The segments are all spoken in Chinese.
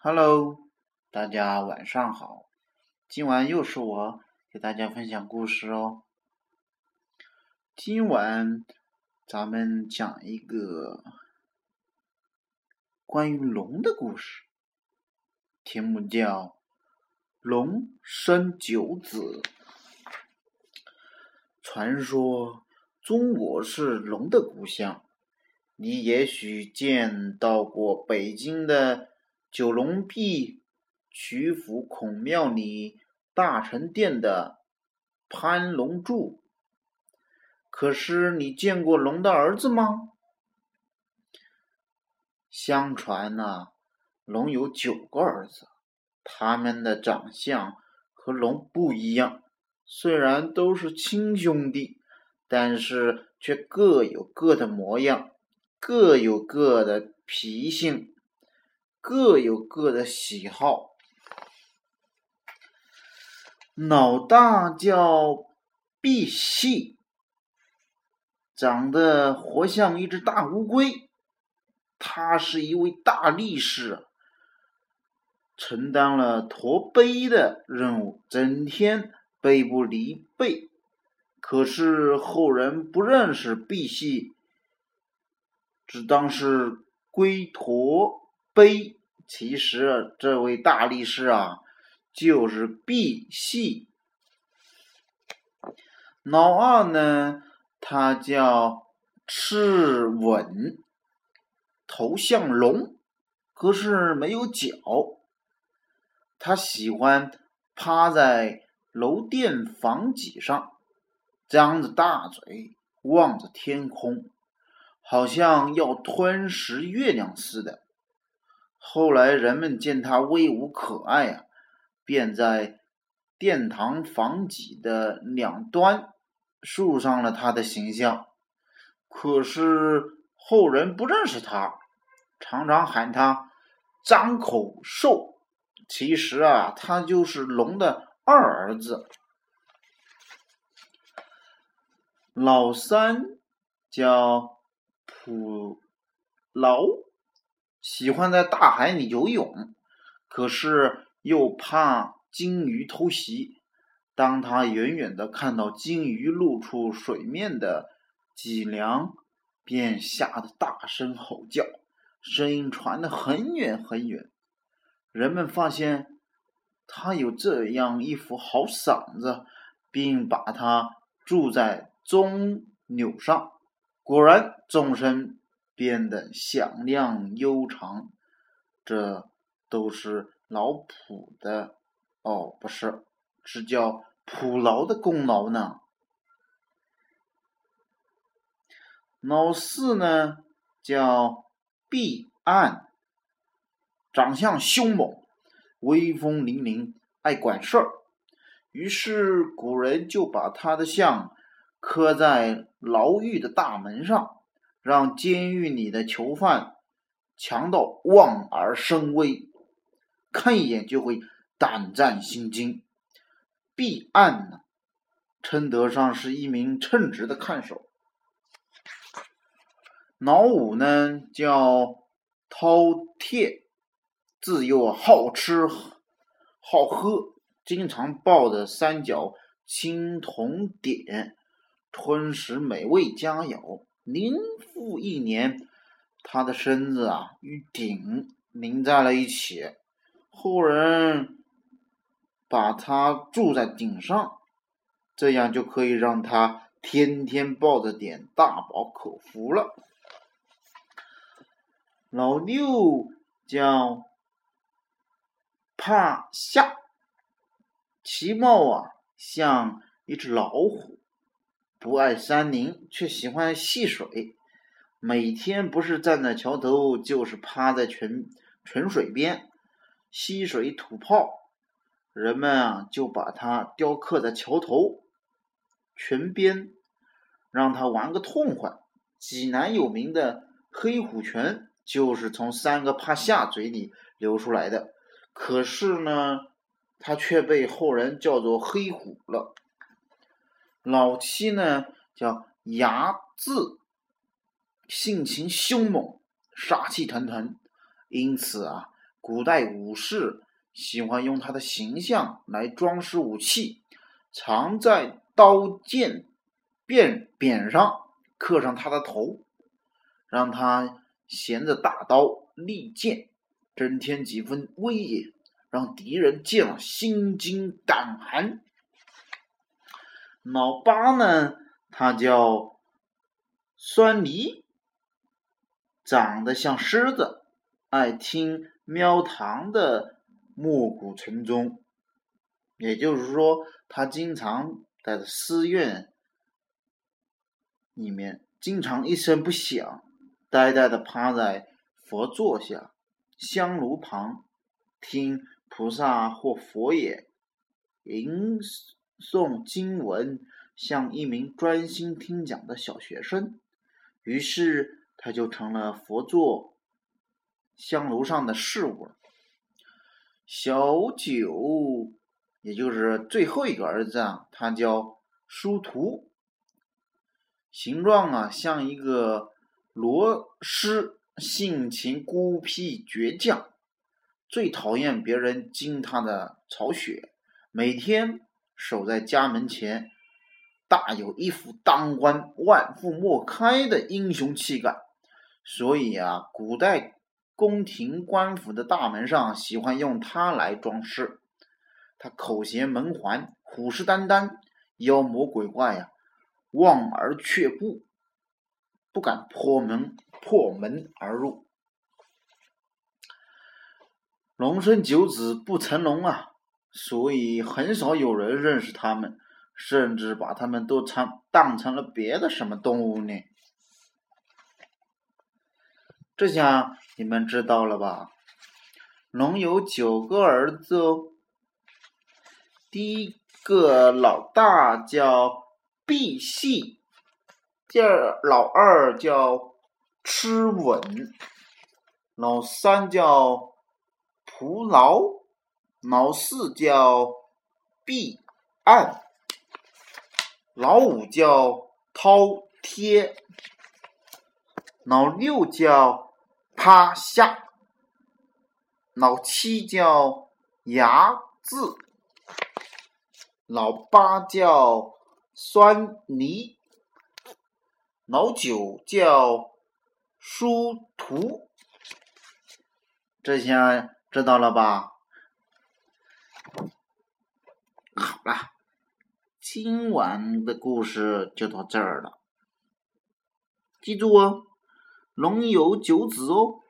Hello，大家晚上好，今晚又是我给大家分享故事哦。今晚咱们讲一个关于龙的故事，题目叫《龙生九子》。传说中国是龙的故乡，你也许见到过北京的。九龙壁、曲阜孔庙里大成殿的潘龙柱，可是你见过龙的儿子吗？相传呢，龙有九个儿子，他们的长相和龙不一样，虽然都是亲兄弟，但是却各有各的模样，各有各的脾性。各有各的喜好。老大叫赑屃，长得活像一只大乌龟。他是一位大力士，承担了驮碑的任务，整天背不离背。可是后人不认识赑屃，只当是龟驮碑。其实这位大力士啊，就是赑屃。老二呢，他叫赤吻，头像龙，可是没有脚。他喜欢趴在楼殿房脊上，张着大嘴望着天空，好像要吞食月亮似的。后来人们见他威武可爱啊，便在殿堂房脊的两端竖上了他的形象。可是后人不认识他，常常喊他张口兽。其实啊，他就是龙的二儿子。老三叫普劳。喜欢在大海里游泳，可是又怕鲸鱼偷袭。当他远远的看到鲸鱼露出水面的脊梁，便吓得大声吼叫，声音传得很远很远。人们发现他有这样一副好嗓子，并把他住在钟钮上。果然，钟声。变得响亮悠长，这都是老普的哦，不是，是叫普劳的功劳呢。老四呢叫毕岸，长相凶猛，威风凛凛，爱管事儿，于是古人就把他的像刻在牢狱的大门上。让监狱里的囚犯、强盗望而生畏，看一眼就会胆战心惊。毕岸呢，称得上是一名称职的看守。老五呢叫饕餮，自幼好吃好喝，经常抱着三角青铜鼎，吞食美味佳肴。年复一年，他的身子啊与鼎拧在了一起，后人把他住在顶上，这样就可以让他天天抱着点大饱口福了。老六叫帕夏，其貌啊像一只老虎。不爱山林，却喜欢戏水。每天不是站在桥头，就是趴在泉泉水边吸水吐泡。人们啊，就把它雕刻在桥头、泉边，让他玩个痛快。济南有名的黑虎泉，就是从三个趴下嘴里流出来的。可是呢，它却被后人叫做黑虎了。老七呢叫牙字，性情凶猛，杀气腾腾，因此啊古代武士喜欢用他的形象来装饰武器，常在刀剑便柄上刻上他的头，让他衔着大刀利剑，增添几分威严，让敌人见了心惊胆寒。老八呢，他叫酸梨，长得像狮子，爱听喵堂的暮鼓晨钟。也就是说，他经常在寺院里面，经常一声不响，呆呆的趴在佛座下、香炉旁，听菩萨或佛爷吟。诵经文，像一名专心听讲的小学生。于是，他就成了佛座香炉上的事物。小九，也就是最后一个儿子啊，他叫殊途，形状啊像一个螺蛳，性情孤僻倔强，最讨厌别人惊他的巢穴，每天。守在家门前，大有一副当官万夫莫开的英雄气概。所以啊，古代宫廷官府的大门上喜欢用它来装饰。他口衔门环，虎视眈眈，妖魔鬼怪呀望而却步，不敢破门破门而入。龙生九子不成龙啊！所以很少有人认识他们，甚至把他们都成当成了别的什么动物呢？这下你们知道了吧？龙有九个儿子哦。第一个老大叫赑屃，第二老二叫螭吻，老三叫蒲牢。老四叫毕岸，老五叫饕餮，老六叫趴下，老七叫牙字，老八叫酸泥，老九叫殊途。这下知道了吧？好啊，今晚的故事就到这儿了。记住哦，龙有九子哦。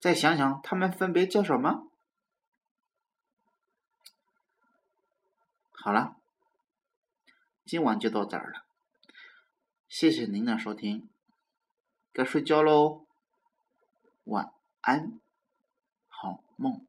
再想想，他们分别叫什么？好了，今晚就到这儿了。谢谢您的收听，该睡觉喽，晚安，好梦。